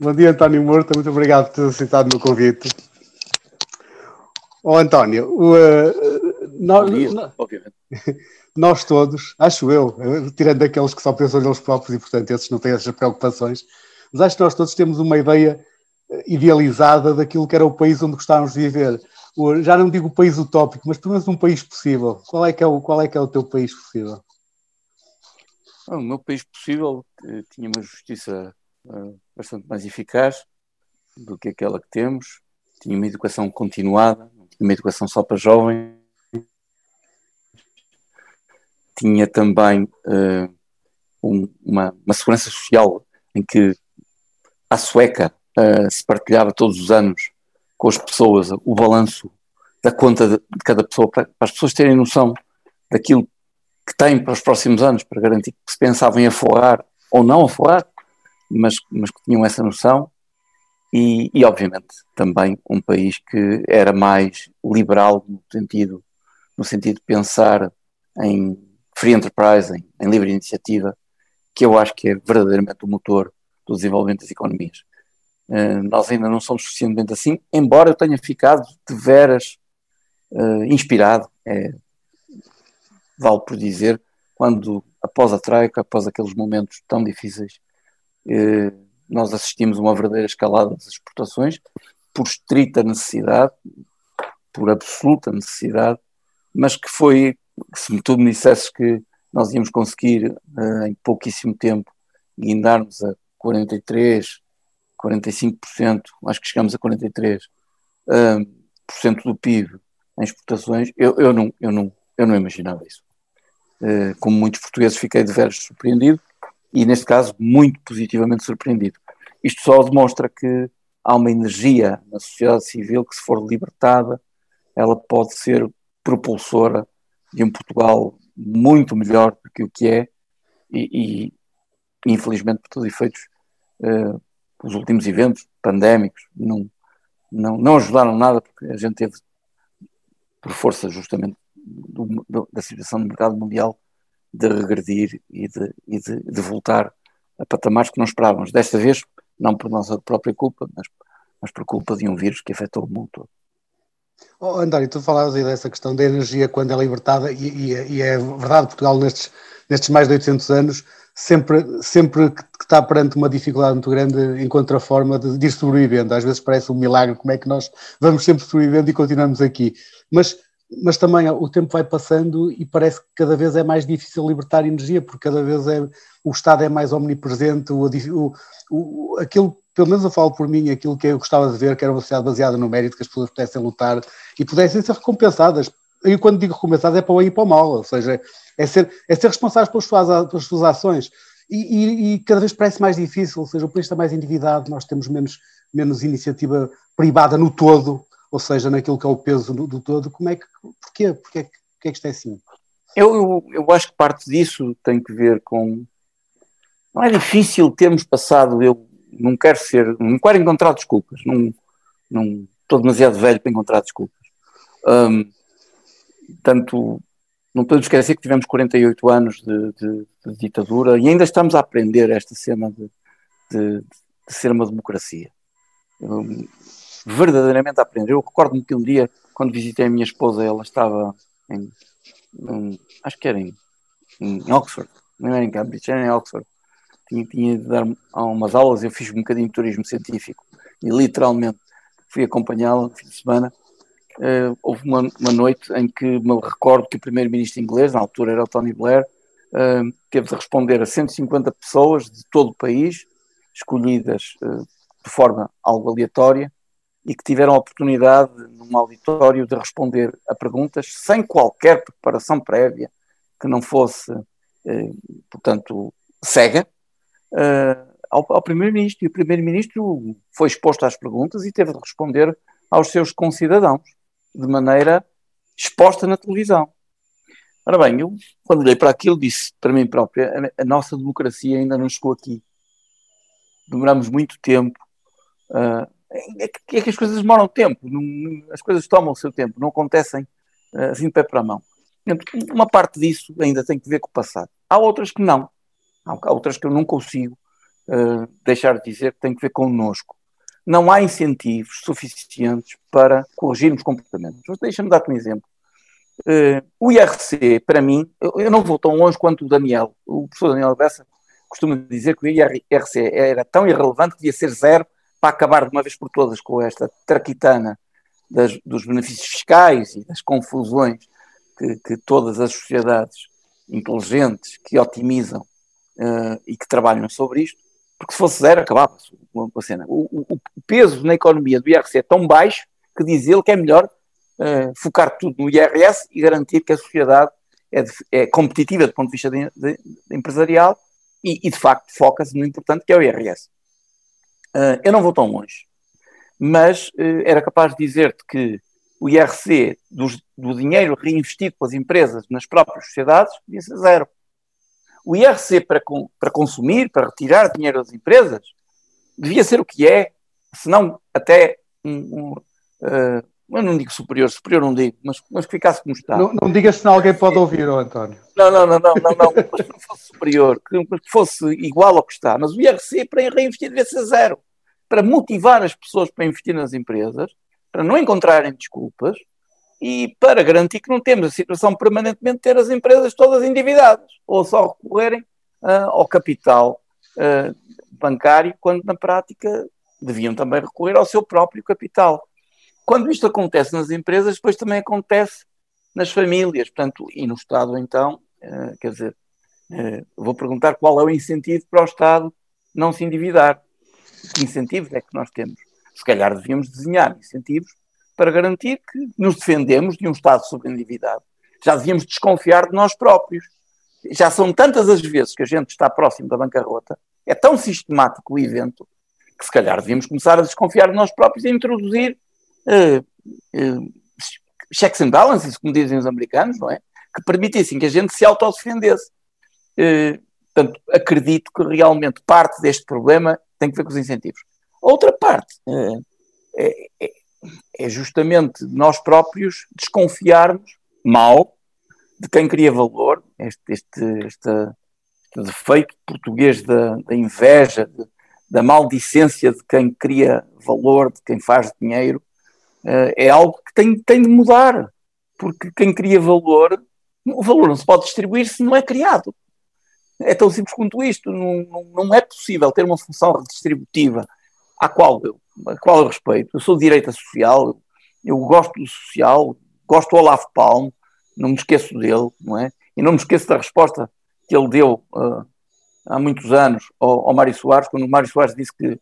Bom dia, António Morto. Muito obrigado por ter aceitado o meu convite. Ó oh, António, uh, nós, dia, nós, todos, acho eu, tirando aqueles que só pensam neles próprios e, portanto, esses não têm essas preocupações, mas acho que nós todos temos uma ideia idealizada daquilo que era o país onde gostávamos de viver. Já não digo o país utópico, mas pelo menos um país possível. Qual é que é o, qual é, que é o teu país possível? O meu país possível eh, tinha uma justiça uh, bastante mais eficaz do que aquela que temos, tinha uma educação continuada, uma educação só para jovens, tinha também uh, um, uma, uma, segurança social em que a sueca uh, se partilhava todos os anos com as pessoas o balanço da conta de, de cada pessoa, para, para, as pessoas terem noção daquilo que têm para os próximos anos, para garantir que se pensavam em aforrar ou não aforrar, mas, mas que tinham essa noção e, e, obviamente também um país que era mais liberal no sentido, no sentido de pensar em free enterprise, em, em livre iniciativa, que eu acho que é verdadeiramente o motor do desenvolvimento das economias. Uh, nós ainda não somos suficientemente assim, embora eu tenha ficado de veras uh, inspirado, é, vale por dizer, quando após a Troika, após aqueles momentos tão difíceis, nós assistimos uma verdadeira escalada das exportações, por estrita necessidade, por absoluta necessidade, mas que foi, se tu me dissesses que nós íamos conseguir uh, em pouquíssimo tempo guindarmos a 43, 45%, acho que chegamos a 43% uh, por cento do PIB em exportações, eu, eu, não, eu, não, eu não imaginava isso. Como muitos portugueses, fiquei de veras surpreendido e, neste caso, muito positivamente surpreendido. Isto só demonstra que há uma energia na sociedade civil que, se for libertada, ela pode ser propulsora de um Portugal muito melhor do que o que é, e, e infelizmente, por todos os efeitos, uh, os últimos eventos pandémicos não, não, não ajudaram nada, porque a gente teve, por força justamente do, do, da situação do mercado mundial, de regredir e de, e de, de, voltar a patamares que não esperávamos. Desta vez, não por nossa própria culpa, mas, mas por culpa de um vírus que afetou o mundo todo. Oh, António, tu falavas aí dessa questão da energia quando é libertada, e, e, e, é verdade, Portugal nestes, nestes mais de 800 anos, sempre, sempre que está perante uma dificuldade muito grande, encontra a forma de, de ir sobrevivendo. Às vezes parece um milagre como é que nós vamos sempre sobrevivendo e continuamos aqui. Mas mas também o tempo vai passando e parece que cada vez é mais difícil libertar energia, porque cada vez é, o Estado é mais omnipresente, o, o, o, aquilo, pelo menos eu falo por mim, aquilo que eu gostava de ver, que era uma sociedade baseada no mérito, que as pessoas pudessem lutar e pudessem ser recompensadas. E quando digo recompensadas é para o bem e para o mal, ou seja, é ser, é ser responsável pelas suas, pelas suas ações. E, e, e, cada vez parece mais difícil, ou seja, o país está mais endividado, nós temos menos, menos iniciativa privada no todo, ou seja, naquilo que é o peso do, do todo, como é que, porquê? Porquê, porquê é que isto é assim? Eu, eu, eu, acho que parte disso tem que ver com. Não é difícil termos passado. Eu não quero ser. Não quero encontrar desculpas. Não, não estou demasiado velho para encontrar desculpas. Um, tanto. Não podemos esquecer que tivemos 48 anos de, de, de ditadura e ainda estamos a aprender esta cena de, de ser uma democracia. Um, verdadeiramente a aprender. Eu recordo-me que um dia, quando visitei a minha esposa, ela estava em, em acho que era em, em, Oxford, não era em Cambridge, era em Oxford. Tinha, tinha de dar umas aulas, eu fiz um bocadinho de turismo científico e literalmente fui acompanhá-la no fim de semana. Uh, houve uma, uma, noite em que me recordo que o primeiro-ministro inglês, na altura era o Tony Blair, uh, teve de responder a 150 pessoas de todo o país, escolhidas uh, de forma algo aleatória, e que tiveram a oportunidade, num auditório, de responder a perguntas sem qualquer preparação prévia, que não fosse, eh, portanto, cega, eh, ao, Primeiro-Ministro. E o Primeiro-Ministro foi exposto às perguntas e teve de responder aos seus concidadãos, de maneira exposta na televisão. Ora bem, eu, quando olhei para aquilo, disse para mim própria: a, a nossa democracia ainda não chegou aqui. Demoramos muito tempo. Uh, é que, é que as coisas demoram tempo, não, as coisas tomam o seu tempo, não acontecem uh, assim de pé para a mão. Uma parte disso ainda tem que ver com o passado. Há outras que não. Há outras que eu não consigo uh, deixar de dizer que tem que ver connosco. Não há incentivos suficientes para corrigirmos comportamentos. Deixa-me dar-te um exemplo. Uh, o IRC, para mim, eu não vou tão longe quanto o Daniel. O professor Daniel Bessa costuma dizer que o IRC era tão irrelevante que devia ser zero para acabar de uma vez por todas com esta traquitana das, dos benefícios fiscais e das confusões que, que todas as sociedades inteligentes que otimizam uh, e que trabalham sobre isto, porque se fosse zero acabava-se a cena. O, o, peso na economia do IRC é tão baixo que diz ele que é melhor uh, focar tudo no IRS e garantir que a sociedade é, de, é competitiva do ponto de vista de, de empresarial e, e, de facto foca-se no importante que é o IRS. Uh, eu não vou tão longe, mas uh, era capaz de dizer-te que o IRC dos, do dinheiro reinvestido pelas empresas nas próprias sociedades devia ser zero. O IRC para, para consumir, para retirar dinheiro das empresas, devia ser o que é, se não até um, um uh, eu não digo superior, superior não digo, mas, mas que ficasse como está. Não, não digas se não alguém pode ouvir, oh, António. Não, não, não, não, não, não mas que fosse superior, que, fosse igual ao que está. Mas o IRC para reinvestir devia ser zero. Para motivar as pessoas para investir nas empresas, para não encontrarem desculpas e para garantir que não temos a situação permanentemente de ter as empresas todas endividadas ou só recorrerem uh, ao capital uh, bancário, quando na prática deviam também recorrer ao seu próprio capital. Quando isto acontece nas empresas, depois também acontece nas famílias, portanto, e no Estado então, quer dizer, vou perguntar qual é o incentivo para o Estado não se endividar. Que incentivos é que nós temos? se calhar devíamos desenhar incentivos para garantir que nos defendemos de um Estado sobreendividado. Já devíamos desconfiar de nós próprios. Já são tantas as vezes que a gente está próximo da bancarrota, é tão sistemático o evento, que se calhar devíamos começar a desconfiar de nós próprios e introduzir uh, uh, checks and balances, como dizem os americanos, não é? Que permitissem que a gente se autodefendesse. Uh, portanto, acredito que realmente parte deste problema tem que ver com os incentivos. Outra parte é, é, é justamente nós próprios desconfiarmos mal de quem cria valor, este, este, este, este defeito português da, da inveja, de, da maldicência de quem cria valor, de quem faz dinheiro, uh, é algo que tem, tem de mudar, porque quem cria valor, o valor não se pode distribuir se não é criado. É tão simples quanto isto, não, não, não é possível ter uma função redistributiva à qual eu, a qual eu respeito. Eu sou de direita social, eu gosto do social, gosto do Olaf Palme, não me esqueço dele, não é? E não me esqueço da resposta que ele deu uh, há muitos anos ao, ao Mário Soares, quando o Mário Soares disse que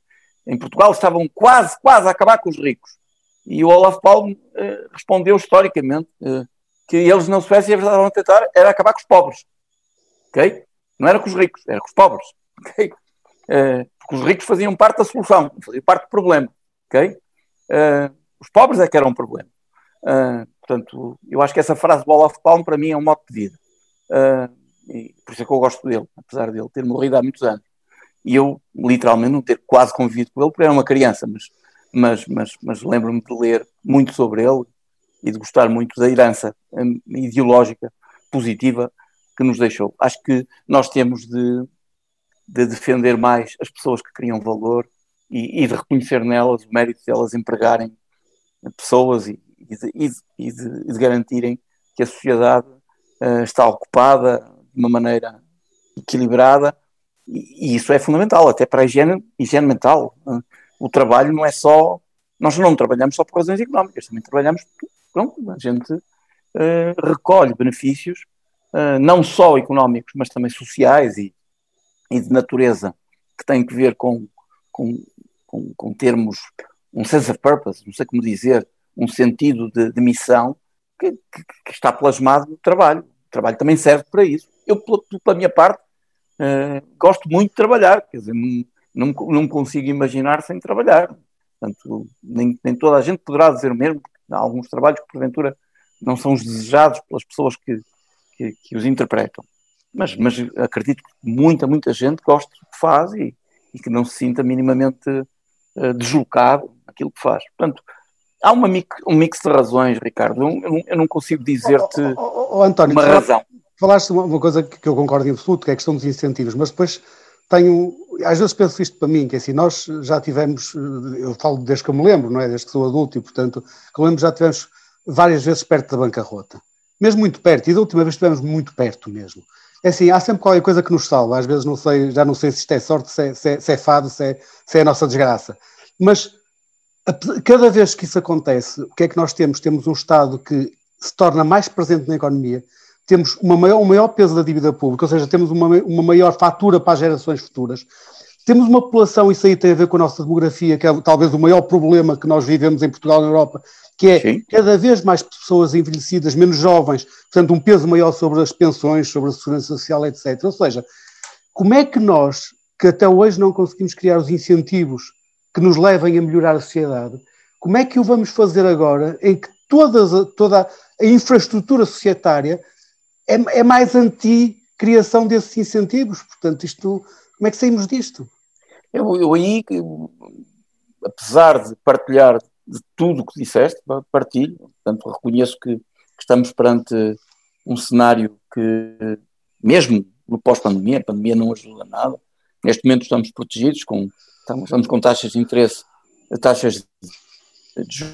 em Portugal estavam quase, quase a acabar com os ricos. E o Olaf Palme uh, respondeu historicamente uh, que eles na Suécia estavam a tentar era acabar com os pobres. Ok? Não era com os ricos, era com os pobres. Ok? Uh, porque os ricos faziam parte da solução, faziam parte do problema. ok? Uh, os pobres é que eram um problema. Uh, portanto, eu acho que essa frase do Olaf Palme para mim é um modo de vida. e por isso é que eu gosto dele, apesar dele ter morrido há muitos anos. E eu, literalmente, não ter quase convivido com ele, porque era uma criança, mas, mas, mas, mas lembro-me de ler muito sobre ele e de gostar muito da herança um, ideológica positiva que nos deixou. Acho que nós temos de de defender mais as pessoas que criam valor e, e de reconhecer nelas o mérito de elas empregarem pessoas e, e, de, e de, de, garantirem que a sociedade uh, está ocupada de uma maneira equilibrada e, isso é fundamental, até para a higiene, higiene mental. Uh, o trabalho não é só. Nós não trabalhamos só por razões económicas, também trabalhamos. Pronto, a gente uh, recolhe benefícios, não só económicos, mas também sociais e, e de natureza que tem que ver com, com, com, com termos um sense of purpose, não sei como dizer, um sentido de, de missão que, que, que, está plasmado no trabalho. O trabalho também serve para isso. Eu, pela minha parte, uh, gosto muito de trabalhar, quer dizer, não, não, não consigo imaginar sem trabalhar. Portanto, nem, nem toda a gente poderá dizer o mesmo, há alguns trabalhos que, porventura, não são os desejados pelas pessoas que, que, que os interpretam mas, mas acredito que muita, muita gente gosta do que faz e, e que não se sinta minimamente uh, deslocado naquilo que faz. Portanto, há uma mix, um mix de razões, Ricardo. Eu, eu, eu não consigo dizer-te oh, oh, oh, António, uma razão. Falaste uma, uma coisa que, que eu concordo em absoluto, que é a questão dos incentivos, mas depois tenho, às vezes penso isto para mim, que é assim, nós já tivemos, eu falo desde que eu me lembro, não é? Desde que sou adulto e, portanto, que eu lembro já tivemos várias vezes perto da bancarrota. Mesmo muito perto, e da última vez estivemos muito perto mesmo. É assim, há sempre qualquer coisa que nos salva, às vezes não sei, já não sei se isto é sorte, se é, se é, se é fado, se é, se é a nossa desgraça. Mas cada vez que isso acontece, o que é que nós temos? Temos um Estado que se torna mais presente na economia, temos uma maior, um maior peso da dívida pública, ou seja, temos uma, uma maior fatura para as gerações futuras, temos uma população, isso aí tem a ver com a nossa demografia, que é talvez o maior problema que nós vivemos em Portugal e na Europa, que é Sim. cada vez mais pessoas envelhecidas, menos jovens, portanto um peso maior sobre as pensões, sobre a segurança social, etc. Ou seja, como é que nós, que até hoje não conseguimos criar os incentivos que nos levem a melhorar a sociedade, como é que o vamos fazer agora em que todas, toda a infraestrutura societária é, é mais anti-criação desses incentivos? Portanto, isto, como é que saímos disto? Eu, eu aí, apesar de partilhar de tudo o que disseste, partilho, portanto reconheço que, que estamos perante um cenário que, mesmo no pós-pandemia, a pandemia não ajuda nada, neste momento estamos protegidos, com, estamos com taxas de interesse, taxas de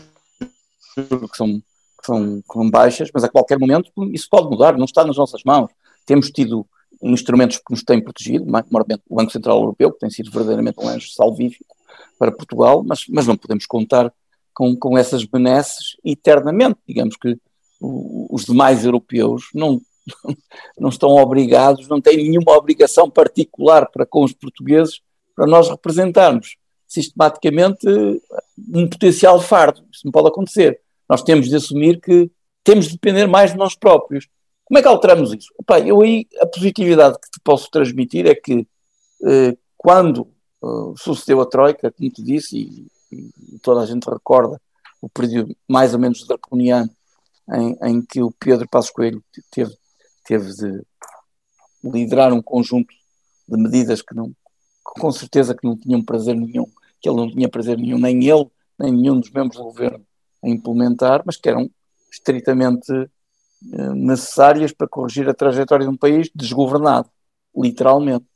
juros que são, que são, que são baixas, mas a qualquer momento isso pode mudar, não está nas nossas mãos. Temos tido instrumentos que nos têm protegido, maiormente o Banco Central Europeu, que tem sido verdadeiramente um anjo salvífico para Portugal, mas, mas não podemos contar com, com essas benesses eternamente. Digamos que os demais europeus não, não estão obrigados, não têm nenhuma obrigação particular para com os portugueses para nós representarmos sistematicamente um potencial fardo. Isso não pode acontecer. Nós temos de assumir que temos de depender mais de nós próprios. Como é que alteramos isso? Eu aí, a positividade que te posso transmitir é que eh, quando eh, sucedeu a Troika, como te disse, e e toda a gente recorda o período mais ou menos draconiano em, em que o Pedro Passos Coelho teve, teve de liderar um conjunto de medidas que não, com certeza que não tinham prazer nenhum, que ele não tinha prazer nenhum, nem ele, nem nenhum dos membros do governo a implementar, mas que eram estritamente eh, necessárias para corrigir a trajetória de um país desgovernado, literalmente.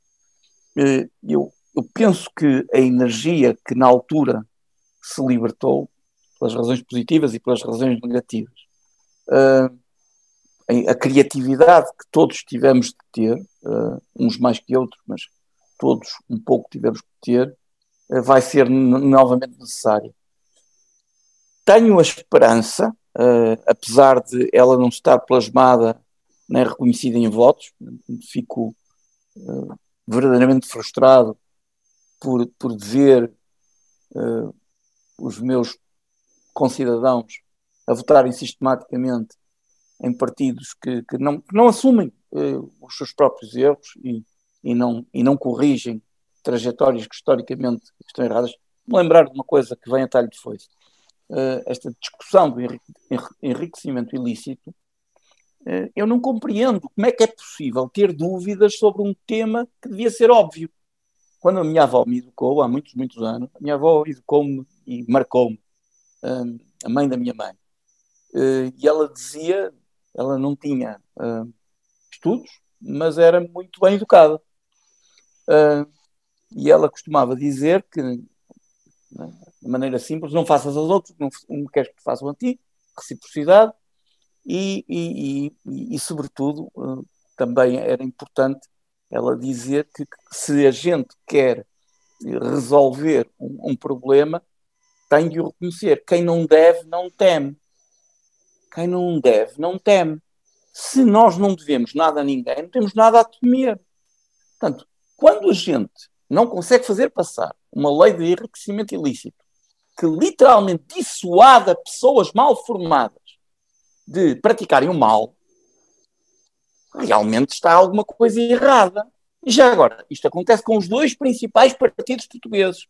Eh, eu, eu penso que a energia que na altura se libertou pelas razões positivas e pelas razões negativas. Uh, a criatividade que todos tivemos de ter, uns mais que outros, mas todos um pouco tivemos de ter, vai ser novamente necessária. Tenho a esperança, apesar de ela não estar plasmada nem reconhecida em votos, fico verdadeiramente frustrado por, por ver os meus concidadãos a votarem sistematicamente em partidos que, que, não, que não, assumem uh, os seus próprios erros e, e, não, e não corrigem trajetórias que historicamente estão erradas. Me lembrar de uma coisa que vem a talho de foice. Uh, esta discussão do enriquecimento ilícito, uh, eu não compreendo como é que é possível ter dúvidas sobre um tema que devia ser óbvio. Quando a minha avó me educou, há muitos, muitos anos, a minha avó educou-me e marcou-me, um, a mãe da minha mãe. E ela dizia, ela não tinha estudos, mas era muito bem educada. E ela costumava dizer que, de maneira simples, não faças aos outros, não, não queres que façam a ti, reciprocidade, e, e, e, e sobretudo, também era importante ela dizer que, que se a gente quer resolver um, um problema, tem de o reconhecer. Quem não deve, não teme. Quem não deve, não teme. Se nós não devemos nada a ninguém, não temos nada a temer. Portanto, quando a gente não consegue fazer passar uma lei de enriquecimento ilícito que literalmente dissuada pessoas mal formadas de praticarem o mal, realmente está alguma coisa errada. E já agora, isto acontece com os dois principais partidos portugueses,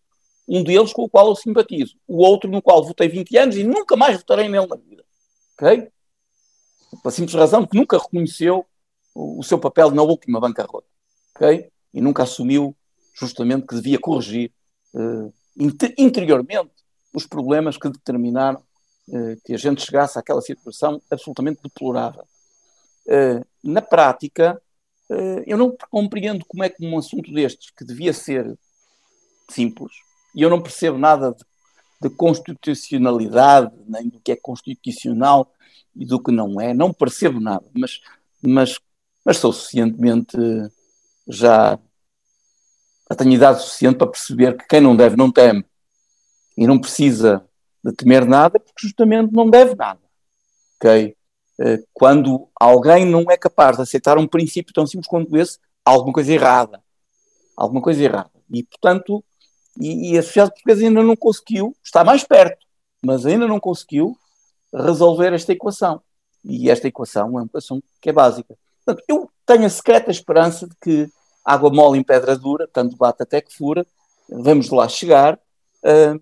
um deles com o qual eu simpatizo, o outro no qual votei 20 anos e nunca mais votarei nele na vida. Ok? Pela simples razão que nunca reconheceu o, seu papel na última bancarrota. Ok? E nunca assumiu justamente que devia corrigir uh, interiormente os problemas que determinaram uh, que a gente chegasse àquela situação absolutamente deplorável. Uh, na prática, eu não compreendo como é que um assunto destes, que devia ser simples, e eu não percebo nada de, de constitucionalidade, nem do que é constitucional e do que não é, não percebo nada, mas, mas, mas sou suficientemente já, já tenho idade suficiente para perceber que quem não deve não teme e não precisa de temer nada porque justamente não deve nada. Ok? Eh, quando alguém não é capaz de aceitar um princípio tão simples quanto esse, há alguma coisa errada. Alguma coisa errada. E, portanto, e, e a sociedade portuguesa ainda não conseguiu, está mais perto, mas ainda não conseguiu resolver esta equação. E esta equação é uma equação que é básica. Portanto, eu tenho a secreta esperança de que água mole em pedra dura, tanto bate até que fura, vamos lá chegar. Uh,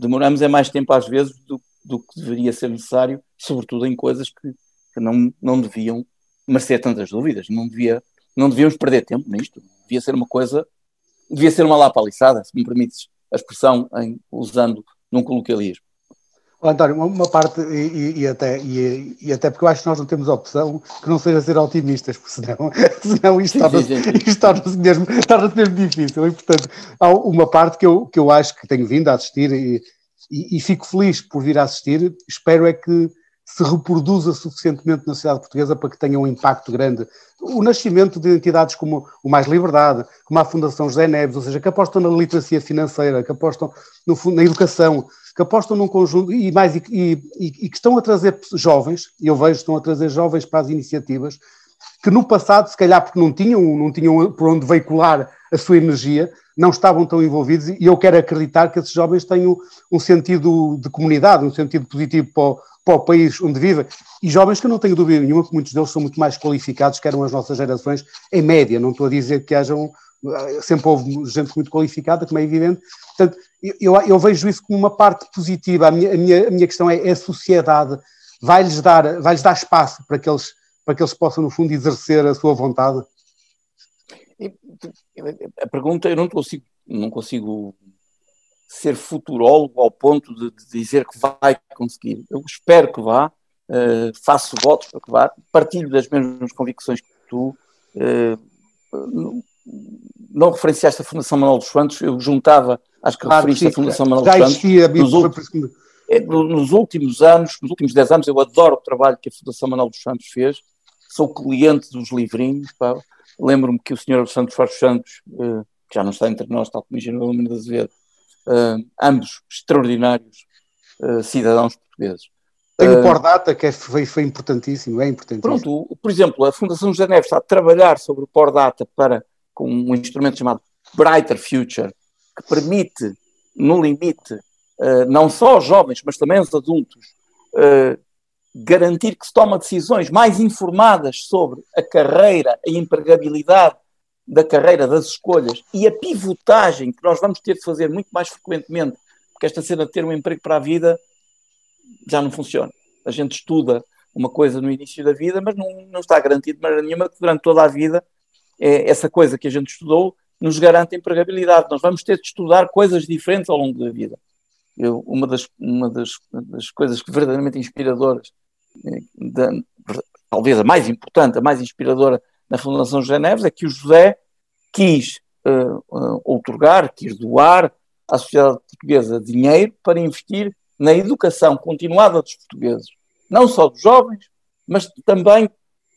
demoramos é mais tempo às vezes do, do que deveria ser necessário, sobretudo em coisas que, que, não, não deviam merecer tantas dúvidas, não, devia, não devíamos perder tempo nisto, devia ser uma coisa, devia ser uma lapaliçada, se me permites a expressão em, usando num coloquialismo. António, uma parte, e, e até, e, e, até porque eu acho que nós não temos opção que não seja ser otimistas, porque senão, senão isto torna-se torna mesmo, torna mesmo difícil. E, portanto, há uma parte que eu, que eu acho que tenho vindo a assistir e, e, fico feliz por vir a assistir. Espero é que se reproduza suficientemente na sociedade portuguesa para que tenha um impacto grande. O nascimento de entidades como o Mais Liberdade, como a Fundação José Neves, ou seja, que apostam na literacia financeira, que apostam no, na educação, que apostam num conjunto e mais e, e, e, que estão a trazer jovens, eu vejo estão a trazer jovens para as iniciativas, que no passado, se calhar porque não tinham, não tinham por onde veicular a sua energia, não estavam tão envolvidos, e eu quero acreditar que esses jovens tenham um sentido de comunidade, um sentido positivo para o, para o país onde vivem, e jovens que eu não tenho dúvida nenhuma que muitos deles são muito mais qualificados que eram as nossas gerações, em média, não estou a dizer que hajam eh, sempre houve gente muito qualificada, como é evidente. Portanto, eu, eu vejo isso como uma parte positiva. A minha, a minha, a minha questão é, é a sociedade vai-lhes dar, vai dar espaço para que, eles, para que eles possam, no fundo, exercer a sua vontade? A pergunta, eu não consigo, não consigo ser futurólogo ao ponto de, de dizer que vai conseguir. Eu espero que vá, uh, faço votos para que vá, partilho das mesmas convicções que tu. Uh, não referenciaste a Fundação Manuel dos Santos, eu juntava, acho que claro, referiste sim, a Fundação Manuel dos Santos. Existia, nos, últimos, é, nos últimos anos, nos últimos 10 anos, eu adoro o trabalho que a Fundação Manuel dos Santos fez, sou cliente dos livrinhos, lembro-me que o senhor Santos Faz Santos, uh, que já não está entre nós, tal como o engenheiro Lumina de Azevedo, uh, ambos extraordinários uh, cidadãos portugueses. Tem o Pordata, que é, foi, foi importantíssimo, é importantíssimo. Pronto, por exemplo, a Fundação José Neves está a trabalhar sobre o Pordata para com um instrumento chamado Brighter Future, que permite, no limite, não só aos jovens, mas também aos adultos, garantir que se toma decisões mais informadas sobre a carreira, a empregabilidade da carreira, das escolhas e a pivotagem que nós vamos ter de fazer muito mais frequentemente, porque esta cena de ter um emprego para a vida já não funciona. A gente estuda uma coisa no início da vida, mas não, não está garantido de maneira nenhuma que durante toda a vida é, essa coisa que a gente estudou nos garante empregabilidade. Nós vamos ter de estudar coisas diferentes ao longo da vida. Eu, uma das, uma das, das coisas que verdadeiramente inspiradoras, da, talvez a mais importante, a mais inspiradora na Fundação José Neves, é que o José quis uh, uh, outorgar, quis doar à sociedade portuguesa dinheiro para investir na educação continuada dos portugueses, não só dos jovens, mas também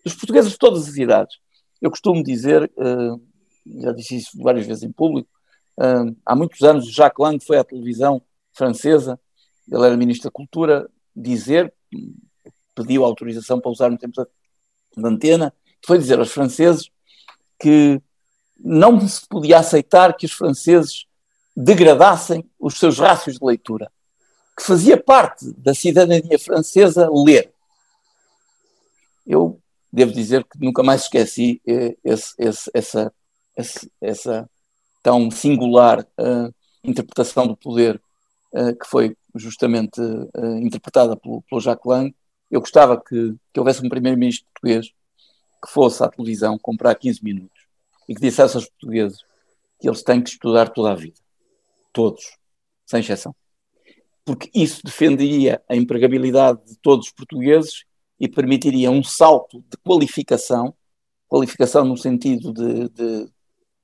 dos portugueses de todas as idades. Eu costumo dizer, uh, já disse isso várias vezes em público, há muitos anos Jacques Lang foi à televisão francesa, ele era ministro da Cultura, dizer, pediu autorização para usar no tempo da, antena, foi dizer aos franceses que não se podia aceitar que os franceses degradassem os seus rácios de leitura, que fazia parte da cidadania francesa ler. Eu devo dizer que nunca mais esqueci eh, esse, esse, essa, esse, essa tão singular uh, interpretação do poder uh, que foi justamente uh, interpretada pelo, pelo Jacques Lang. Eu gostava que, que houvesse um primeiro-ministro português que fosse à televisão comprar 15 minutos e que dissesse aos portugueses que eles têm que estudar toda a vida. Todos, sem exceção. Porque isso defenderia a empregabilidade de todos os portugueses e permitiria um salto de qualificação, qualificação no sentido de, de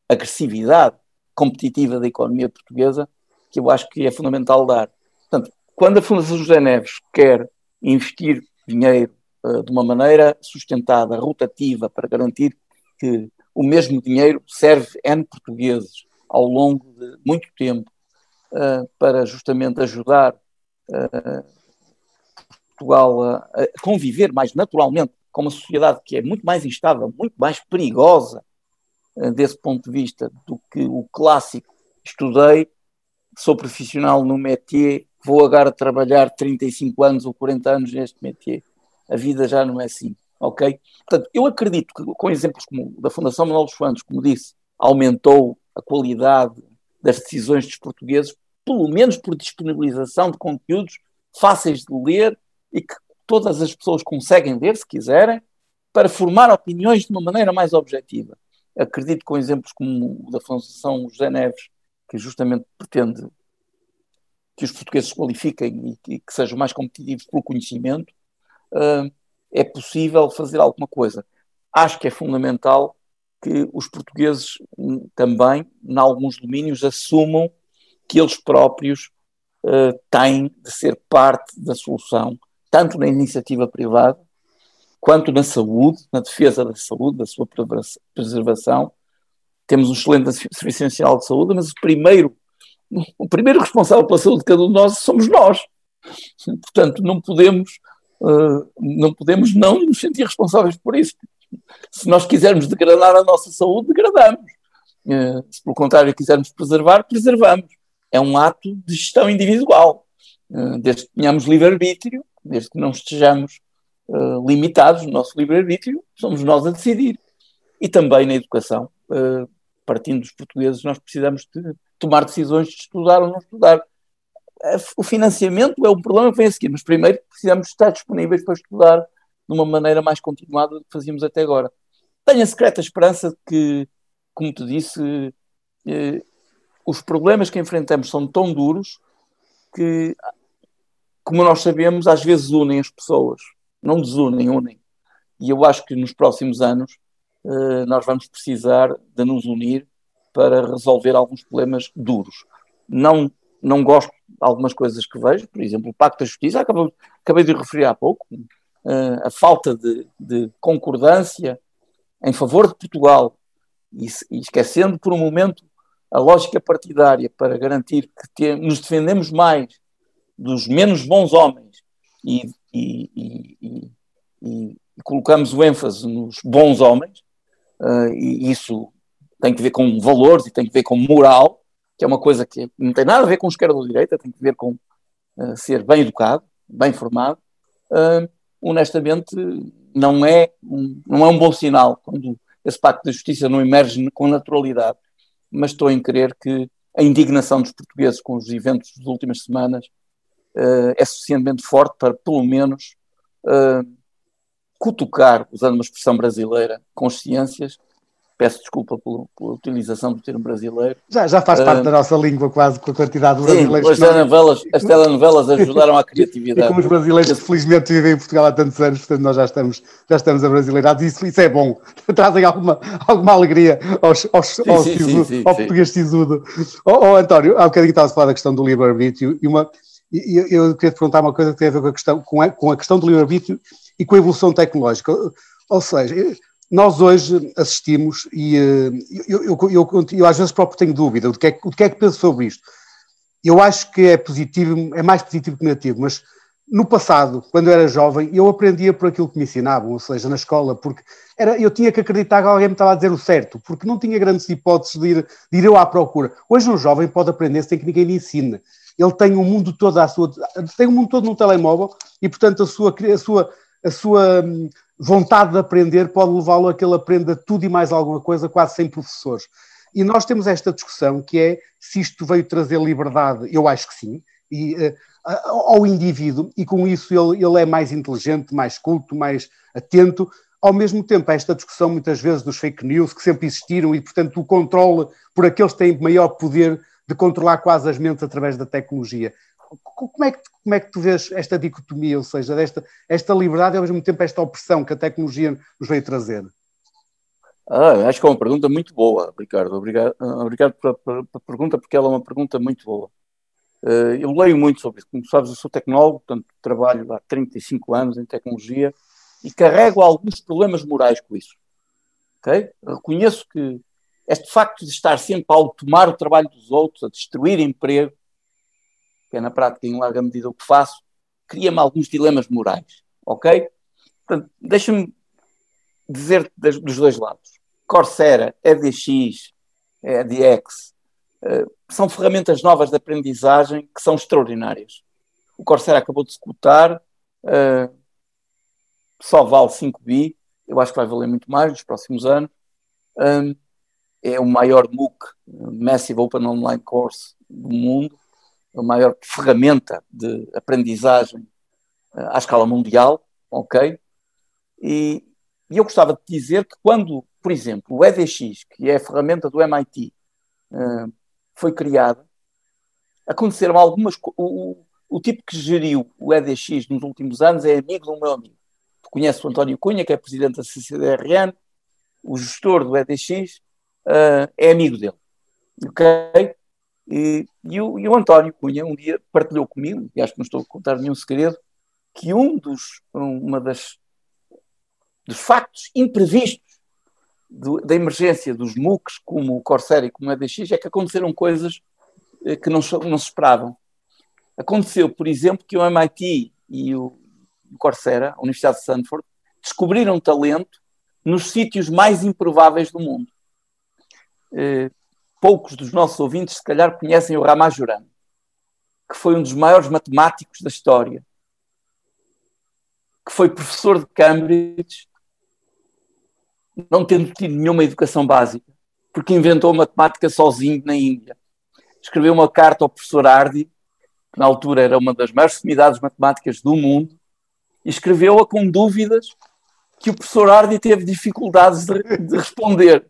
agressividade competitiva da economia portuguesa, que eu acho que é fundamental dar. Portanto, quando a Fundação José Neves quer investir dinheiro uh, de uma maneira sustentada, rotativa, para garantir que o mesmo dinheiro serve N portugueses ao longo de muito tempo uh, para justamente ajudar uh, Portugal a, a, conviver mais naturalmente com uma sociedade que é muito mais instável, muito mais perigosa desse ponto de vista do que o clássico estudei, sou profissional no métier, vou agora trabalhar 35 anos ou 40 anos neste métier. A vida já não é assim, ok? Portanto, eu acredito que com exemplos como da Fundação Manuel dos Santos, como disse, aumentou a qualidade das decisões dos portugueses, pelo menos por disponibilização de conteúdos fáceis de ler e que todas as pessoas conseguem ler, se quiserem, para formar opiniões de uma maneira mais objetiva. Acredito com exemplos como o da Fundação José Neves, que justamente pretende que os portugueses se qualifiquem e que, sejam mais competitivos pelo conhecimento, uh, é possível fazer alguma coisa. Acho que é fundamental que os portugueses hum, também, em alguns domínios, assumam que eles próprios uh, têm de ser parte da solução, tanto na iniciativa privada, quanto na saúde, na defesa da saúde, da sua preservação. Temos um excelente Serviço Nacional de Saúde, mas o primeiro, o primeiro responsável pela saúde de cada um de nós somos nós. Portanto, não podemos, uh, não podemos não nos sentir responsáveis por isso. Se nós quisermos degradar a nossa saúde, degradamos. Uh, se pelo contrário quisermos preservar, preservamos. É um ato de gestão individual. Uh, desde que tenhamos livre-arbítrio, desde que não estejamos limitados no nosso livre-arbítrio, somos nós a decidir. E também na educação, partindo dos portugueses, nós precisamos de tomar decisões de estudar ou não estudar. O financiamento é um problema que vem a seguir, mas primeiro precisamos estar disponíveis para estudar de uma maneira mais continuada do que fazíamos até agora. Tenho a secreta esperança de que, como te disse, eh, os problemas que enfrentamos são tão duros que como nós sabemos, às vezes unem as pessoas, não desunem, unem. E eu acho que nos próximos anos nós vamos precisar de nos unir para resolver alguns problemas duros. Não, não gosto de algumas coisas que vejo, por exemplo, o Pacto da Justiça, acabei, acabei de referir há pouco, uh, a falta de, de, concordância em favor de Portugal e, e, esquecendo por um momento a lógica partidária para garantir que te, nos defendemos mais dos menos bons homens e, e, e, colocamos o ênfase nos bons homens, uh, e isso tem que ver com valores e tem que ver com moral, que é uma coisa que não tem nada a ver com esquerda ou direita, tem que ver com uh, ser bem educado, bem formado. Uh, honestamente, não é, um, não é um bom sinal quando esse pacto de justiça não emerge com naturalidade, mas estou em crer que a indignação dos portugueses com os eventos das últimas semanas é suficientemente forte para, pelo menos, cutucar, usando uma expressão brasileira, consciências. Peço desculpa pela, pela utilização do termo brasileiro. Já, já faz parte uh, da nossa língua, quase, com a quantidade de brasileiros. Sim, as, telenovelas, as telenovelas ajudaram à criatividade. E como os brasileiros que felizmente vivem em Portugal há tantos anos, portanto nós já estamos, já estamos abrasileirados, isso, isso é bom. Trazem alguma, alguma alegria aos, aos, sim, ao, sim, sisu, sim, ao português sisudo. Oh, oh, António, há bocadinho estava a falar da questão do livre-arbítrio e uma e eu, eu queria te perguntar uma coisa que tem a ver com a questão, com a, com a questão do livre-arbítrio e com a evolução tecnológica. Ou seja, nós hoje assistimos, e eh, eu, eu, eu, eu, às vezes próprio tenho dúvida do que, é, do que é que penso sobre isto. Eu acho que é positivo, é mais positivo que negativo, mas no passado, quando eu era jovem, eu aprendia por aquilo que me ensinavam, ou seja, na escola, porque era, eu tinha que acreditar que alguém me estava a dizer o certo, porque não tinha grandes hipóteses de ir, de ir eu à procura. Hoje um jovem pode aprender sem que ninguém lhe ensine ele tem o mundo todo à sua, tem o mundo todo no telemóvel e, portanto, a sua, a sua, a sua hum, vontade de aprender pode levá-lo a que ele aprenda tudo e mais alguma coisa, quase sem professores. E nós temos esta discussão que é se isto veio trazer liberdade, eu acho que sim, e, uh, ao indivíduo, e com isso ele, ele é mais inteligente, mais culto, mais atento. Ao mesmo tempo, esta discussão muitas vezes dos fake news que sempre existiram e, portanto, o controle por aqueles que têm maior poder de controlar quase as mentes através da tecnologia. Como é, que, como é que tu vês esta dicotomia, ou seja, desta, esta liberdade e ao mesmo tempo esta opressão que a tecnologia nos veio trazer? Ah, acho que é uma pergunta muito boa, Ricardo. Obrigado, obrigado pela, pela, pergunta, porque ela é uma pergunta muito boa. Uh, eu leio muito sobre isso. Como sabes, eu sou tecnólogo, portanto, trabalho há 35 anos em tecnologia e carrego alguns problemas morais com isso. Okay? Reconheço que este facto de estar sempre a tomar o trabalho dos outros, a destruir emprego, que é na prática em larga medida o que faço, cria-me alguns dilemas morais. Ok? Portanto, deixa-me dizer dos dois lados. Coursera, EDX, EDX, uh, são ferramentas novas de aprendizagem que são extraordinárias. O Coursera acabou de se cotar, uh, só vale 5 bi, eu acho que vai valer muito mais nos próximos anos. Um, é o maior MOOC, Massive Open Online Course do mundo, a maior ferramenta de aprendizagem uh, à escala mundial, ok? E, e eu gostava de dizer que quando, por exemplo, o EDX, que é a ferramenta do MIT, uh, foi criada, aconteceram algumas. O, o, tipo que geriu o EDX nos últimos anos é amigo do meu amigo. Tu conheces o António Cunha, que é presidente da CCDRN, o gestor do EDX uh, é amigo dele. Ok? E, e, o, e, o, António Cunha um dia partilhou comigo, e acho que não estou a contar nenhum segredo, que um dos, uma das dos factos imprevistos do, da emergência dos MOOCs, como o Corsair e como o EDX, é que aconteceram coisas eh, que não, não se esperavam. Aconteceu, por exemplo, que o MIT e o, Coursera, a Universidade de Stanford, descobriram talento nos sítios mais improváveis do mundo. Poucos dos nossos ouvintes, se calhar, conhecem o Ramajuran, que foi um dos maiores matemáticos da história, que foi professor de Cambridge não tendo tido nenhuma educação básica, porque inventou matemática sozinho na Índia. Escreveu uma carta ao professor Hardy, que na altura era uma das maiores sumidades matemáticas do mundo, e escreveu-a com dúvidas que o professor Hardy teve dificuldades de, de responder.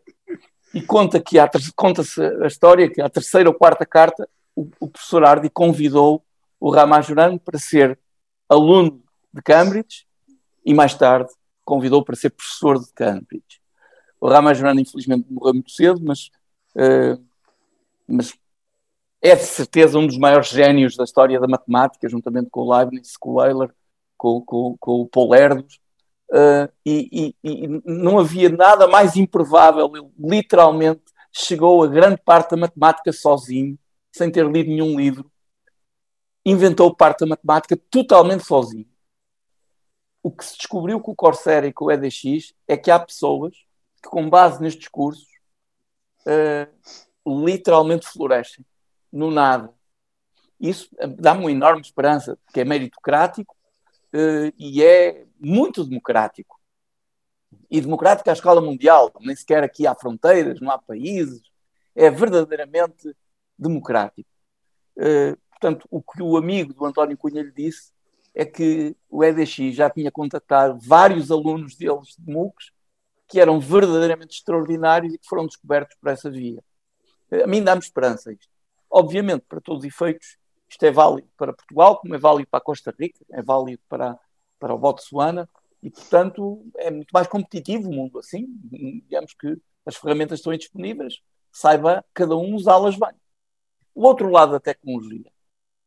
E conta que conta-se a história que a terceira ou quarta carta o, o professor Hardy convidou o Ramajuran para ser aluno de Cambridge e mais tarde convidou para ser professor de Cambridge. O Ramajuran, infelizmente, morreu muito cedo, mas, uh, mas é de certeza um dos maiores génios da história da matemática, juntamente com o Leibniz, com o Euler, com, com, com o Paul Erdős, uh, e, e, e, não havia nada mais improvável. Ele literalmente chegou a grande parte da matemática sozinho, sem ter lido nenhum livro, inventou parte da matemática totalmente sozinho. O que se descobriu com o Corsair e com o EDX é que há pessoas que, com base nestes cursos, uh, literalmente florescem no nada. Isso dá-me uma enorme esperança, porque é meritocrático uh, e é muito democrático. E democrático à escala mundial, nem sequer aqui há fronteiras, não há países, é verdadeiramente democrático. Uh, portanto, o que o amigo do António Cunha lhe disse é que o EDX já tinha contactado vários alunos deles de MOOCs que eram verdadeiramente extraordinários e que foram descobertos por essa via. A mim dá-me esperança isto. Obviamente, para todos os efeitos, isto é válido para Portugal, como é válido para a Costa Rica, é válido para, para o Botsuana, e, portanto, é muito mais competitivo o mundo assim. Digamos que as ferramentas estão disponíveis, saiba cada um usá-las bem. O outro lado da tecnologia.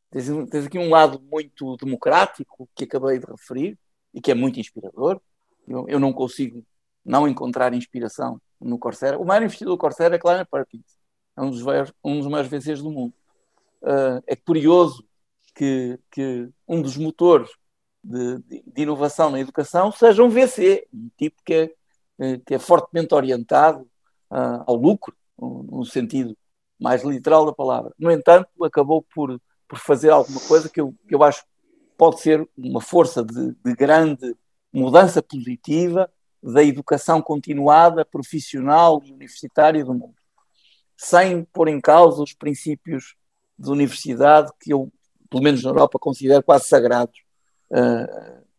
Tens, tens aqui um lado muito democrático, que acabei de referir, e que é muito inspirador. Eu, eu não consigo não encontrar inspiração no Corsair. O maior investidor do Corsair é Kleiner Perkins, é um dos, um dos maiores VCs do mundo. Uh, é curioso que, que, um dos motores de, de, inovação na educação seja um VC, um tipo que é, eh, que é fortemente orientado uh, ao lucro, no sentido mais literal da palavra. No entanto, acabou por, por fazer alguma coisa que eu, que eu acho pode ser uma força de, de grande mudança positiva da educação continuada, profissional e universitária do mundo, sem pôr em causa os princípios de universidade que eu, pelo menos na Europa, considero quase sagrados,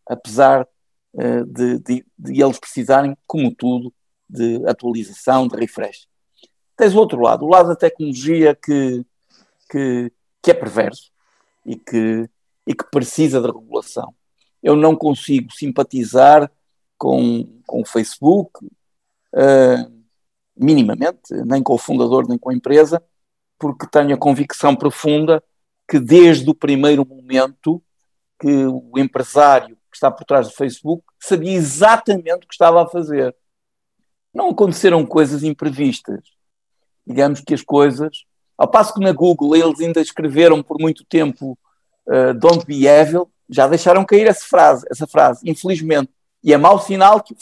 apesar uh, de, de, de, eles precisarem, como tudo, de atualização, de refresh. Tens o outro lado, o lado da tecnologia que, que, que é perverso e que, e que precisa de regulação. Eu não consigo simpatizar com, com o Facebook, uh, minimamente, nem com o fundador, nem com a empresa, porque tenho a convicção profunda que desde o primeiro momento que o empresário que está por trás do Facebook sabia exatamente o que estava a fazer. Não aconteceram coisas imprevistas. Digamos que as coisas, ao passo que na Google eles ainda escreveram por muito tempo uh, Don't be evil, já deixaram cair essa frase, essa frase, infelizmente. E é mau sinal que,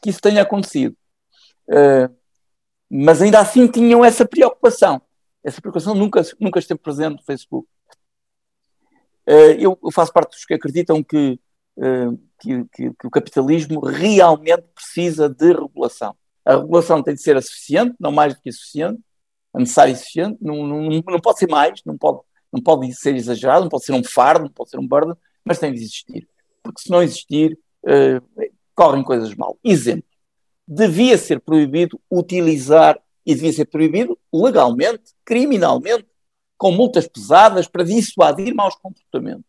que isso tenha acontecido. Uh, mas ainda assim tinham essa preocupação. Essa preocupação nunca, nunca esteve presente no Facebook. Uh, eu, faço parte dos que acreditam que, uh, que, que, que, o capitalismo realmente precisa de regulação. A regulação tem de ser suficiente, não mais do que suficiente, a necessária e suficiente, não, não, não pode ser mais, não pode, não pode ser exagerado, não pode ser um fardo, não pode ser um burden, mas tem de existir. Porque se não existir, uh, correm coisas mal. Exemplo devia ser proibido utilizar, e devia ser proibido legalmente, criminalmente, com multas pesadas para dissuadir maus comportamentos.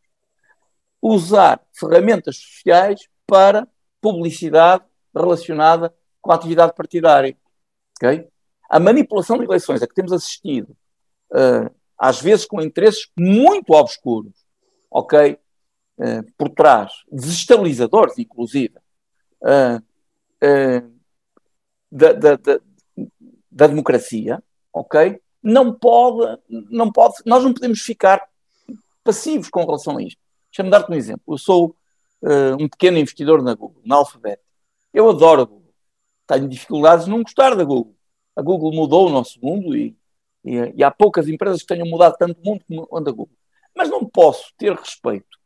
Usar ferramentas sociais para publicidade relacionada com a atividade partidária. Okay? A manipulação de eleições a que temos assistido, uh, às vezes com interesses muito obscuros, ok? Uh, por trás, desestabilizadores, inclusive, uh, da, da, da, da democracia, ok? Não pode, não pode, nós não podemos ficar passivos com relação a isto. Deixa-me dar-te um exemplo. Eu sou uh, um pequeno investidor na Google, na Alphabet. Eu adoro a Google. Tenho dificuldades de não gostar da Google. A Google mudou o nosso mundo e, e, e há poucas empresas que tenham mudado tanto o mundo como a Google. Mas não posso ter respeito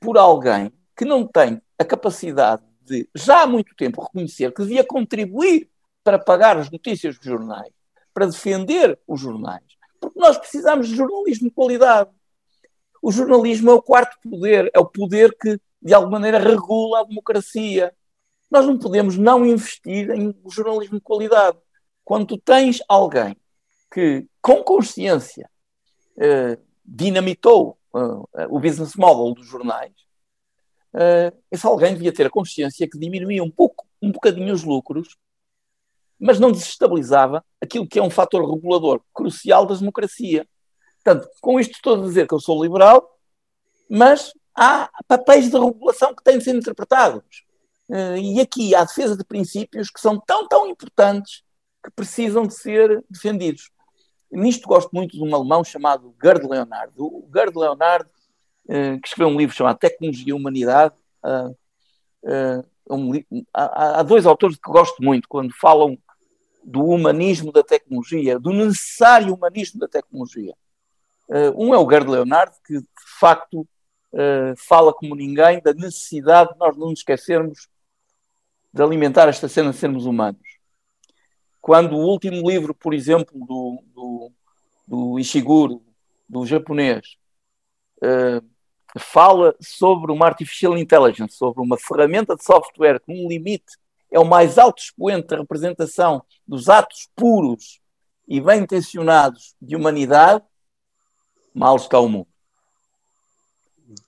por alguém que não tem a capacidade de, já há muito tempo, reconhecer que devia contribuir para pagar as notícias dos jornais, para defender os jornais. Porque nós precisamos de jornalismo de qualidade. O jornalismo é o quarto poder, é o poder que, de alguma maneira, regula a democracia. Nós não podemos não investir em jornalismo de qualidade. Quando tens alguém que, com consciência, eh, dinamitou eh, o business model dos jornais, eh, esse alguém devia ter a consciência que diminuía um pouco, um bocadinho os lucros mas não desestabilizava aquilo que é um fator regulador crucial da democracia. Portanto, com isto estou a dizer que eu sou liberal, mas há papéis de regulação que têm de ser interpretados. Eh, e aqui há defesa de princípios que são tão, tão importantes que precisam de ser defendidos. Nisto gosto muito de um alemão chamado Gerd Leonard. O Gerd Leonard, eh, que escreveu um livro chamado Tecnologia e Humanidade, eh, há, dois autores que gosto muito quando falam do humanismo da tecnologia, do necessário humanismo da tecnologia. Uh, um é o Gerd Leonard, que de facto uh, fala como ninguém da necessidade de nós não nos esquecermos de alimentar esta cena de sermos humanos. Quando o último livro, por exemplo, do, do, do Ishiguro, do japonês, uh, fala sobre uma artificial intelligence, sobre uma ferramenta de software com um limite é o mais alto expoente da representação dos atos puros e bem intencionados de humanidade, mal está o mundo.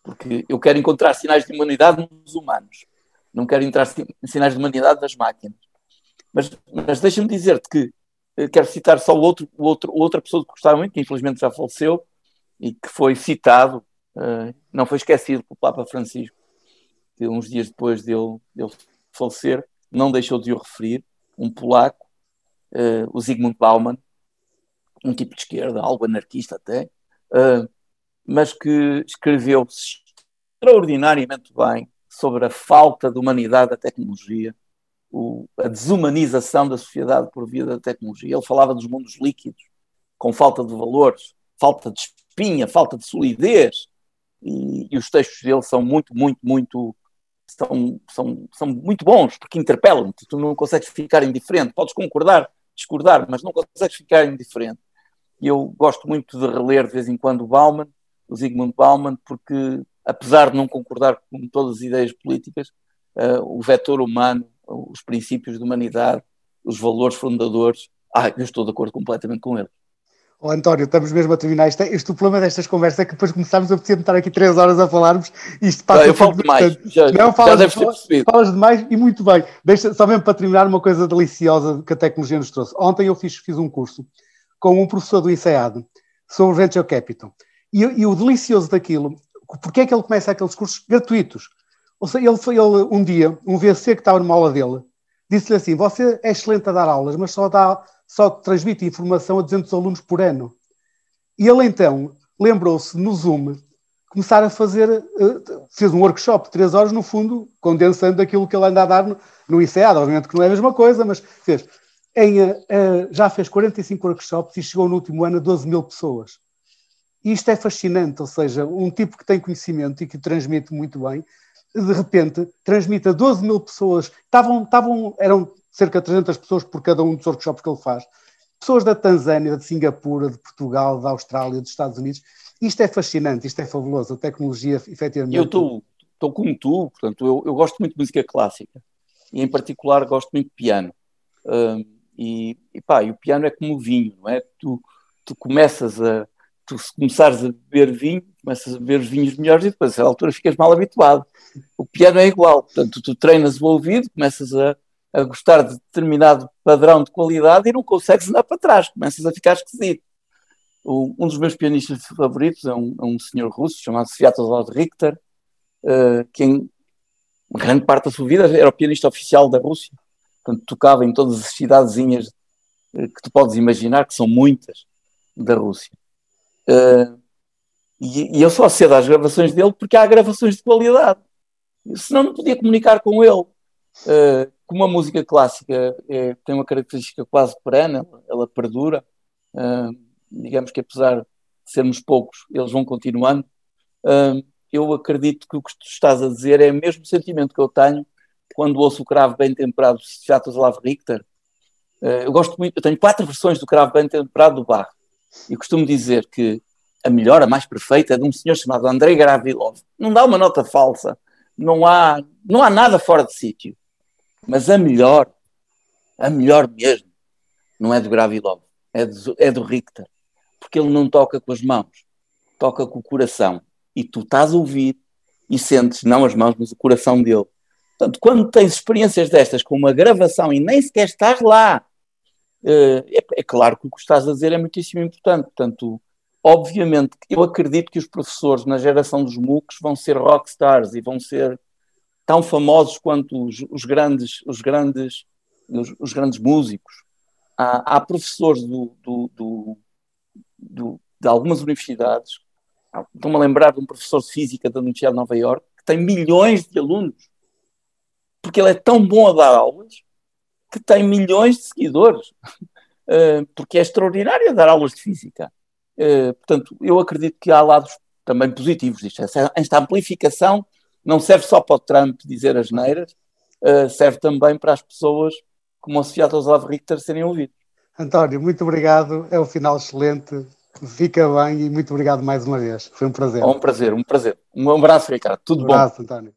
Porque eu quero encontrar sinais de humanidade nos humanos, não quero encontrar sinais de humanidade das máquinas. Mas, mas deixa-me dizer-te que eh, quero citar só o outro, o outro, outra pessoa que gostava muito, que infelizmente já faleceu, e que foi citado, uh, não foi esquecido pelo Papa Francisco, que uns dias depois dele, dele falecer, não deixou de o referir, um polaco, uh, o Zygmunt Bauman, um tipo de esquerda, algo anarquista até, uh, mas que escreveu extraordinariamente bem sobre a falta de humanidade da tecnologia, o, a desumanização da sociedade por via da tecnologia. Ele falava dos mundos líquidos, com falta de valores, falta de espinha, falta de solidez, e, e os textos dele são muito, muito, muito são, são, são muito bons, porque interpelam-te, tu não consegues ficar indiferente, podes concordar, discordar, mas não consegues ficar indiferente. E eu gosto muito de reler de vez em quando o Bauman, o Zygmunt Bauman, porque apesar de não concordar com todas as ideias políticas, uh, o vetor humano, os princípios de humanidade, os valores fundadores, ah, eu estou de acordo completamente com ele. Oh, António, estamos mesmo a terminar. Este, este o problema destas conversas é que depois começámos a precisar estar aqui três horas a falarmos e isto passa. Não, eu falo demais. Já, não, falas, já falas, falas demais e muito bem. Deixa, só mesmo para terminar, uma coisa deliciosa que a tecnologia nos trouxe. Ontem eu fiz, fiz um curso com um professor do INSEAD sobre Venture Capital. E, e, o delicioso daquilo, porque é que ele começa aqueles cursos gratuitos? Ou seja, ele foi ele, um dia, um VC que estava numa aula dele, disse-lhe assim: Você é excelente a dar aulas, mas só dá só transmite informação a 200 alunos por ano. E ele então lembrou-se no Zoom começar a fazer, eh, fez um workshop de três horas, no fundo, condensando aquilo que ele anda a dar no, no ICEAD, obviamente que não é a mesma coisa, mas fez. Em, uh, já fez 45 workshops e chegou no último ano a 12 mil pessoas. E isto é fascinante, ou seja, um tipo que tem conhecimento e que transmite muito bem, de repente transmite a 12 mil pessoas, estavam, estavam, eram cerca de 300 pessoas por cada um dos workshops que ele faz. Pessoas da Tanzânia, de Singapura, de Portugal, da Austrália, dos Estados Unidos. Isto é fascinante, isto é fabuloso. A tecnologia, efetivamente. Eu estou como tu, portanto, eu, eu, gosto muito de música clássica e, em particular, gosto muito de piano. Um, e, e, pá, e o piano é como o vinho, não é? Tu, tu começas a. Tu, se começares a beber vinho, começas a beber os vinhos melhores e depois, a altura, ficas mal habituado. O piano é igual, portanto, tu treinas o ouvido, começas a, a gostar de determinado padrão de qualidade e não consegues andar para trás, começas a ficar esquisito. O, um dos meus pianistas favoritos é um, é um senhor russo chamado Sviatoslav Richter, uh, que em grande parte da sua vida era o pianista oficial da Rússia, portanto tocava em todas as cidadezinhas uh, que tu podes imaginar, que são muitas, da Rússia. Uh, e, e, eu só cedo às gravações dele porque há gravações de qualidade. Senão não podia comunicar com ele. Uh, como a música clássica é, tem uma característica quase perene, ela, ela perdura, uh, digamos que apesar de sermos poucos, eles vão continuando. Uh, eu acredito que o que tu estás a dizer é o mesmo sentimento que eu tenho quando ouço o cravo bem temperado de Sviatoslav Richter. eu gosto muito, eu tenho quatro versões do cravo bem temperado do Bach e costumo dizer que a melhor, a mais perfeita, é de um senhor chamado Andrei Gravilov. Não dá uma nota falsa, não há, não há nada fora de sítio. Mas a melhor, a melhor mesmo, não é do Gravilov, é do, é do Richter. Porque ele não toca com as mãos, toca com o coração. E tu estás a ouvir e sentes, não as mãos, mas o coração dele. Portanto, quando tens experiências destas com uma gravação e nem sequer estás lá, eh, é, é claro que o que estás a dizer é muitíssimo importante. Portanto, obviamente, eu acredito que os professores na geração dos MOOCs vão ser rockstars e vão ser tão famosos quanto os, os grandes, os grandes, os, os grandes músicos. Há, há professores do, do, do, do, de algumas universidades, estou-me a lembrar de um professor de física da Universidade de Nova Iorque, que tem milhões de alunos, porque ele é tão bom a dar aulas que tem milhões de seguidores, uh, porque é extraordinário dar aulas de física. Uh, portanto, eu acredito que há lados também positivos disto. Esta amplificação não serve só para o Trump dizer as neiras, uh, serve também para as pessoas como o Sviatoslav Richter serem ouvidos. António, muito obrigado, é um final excelente, fica bem e muito obrigado mais uma vez, foi um prazer. É um prazer, um prazer. Um abraço, Ricardo, tudo um abraço, bom. António.